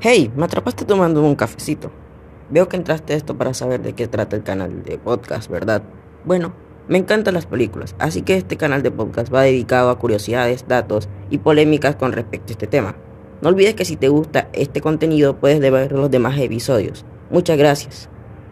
Hey, me atrapaste tomando un cafecito. Veo que entraste esto para saber de qué trata el canal de podcast, ¿verdad? Bueno, me encantan las películas, así que este canal de podcast va dedicado a curiosidades, datos y polémicas con respecto a este tema. No olvides que si te gusta este contenido puedes ver los demás episodios. Muchas gracias.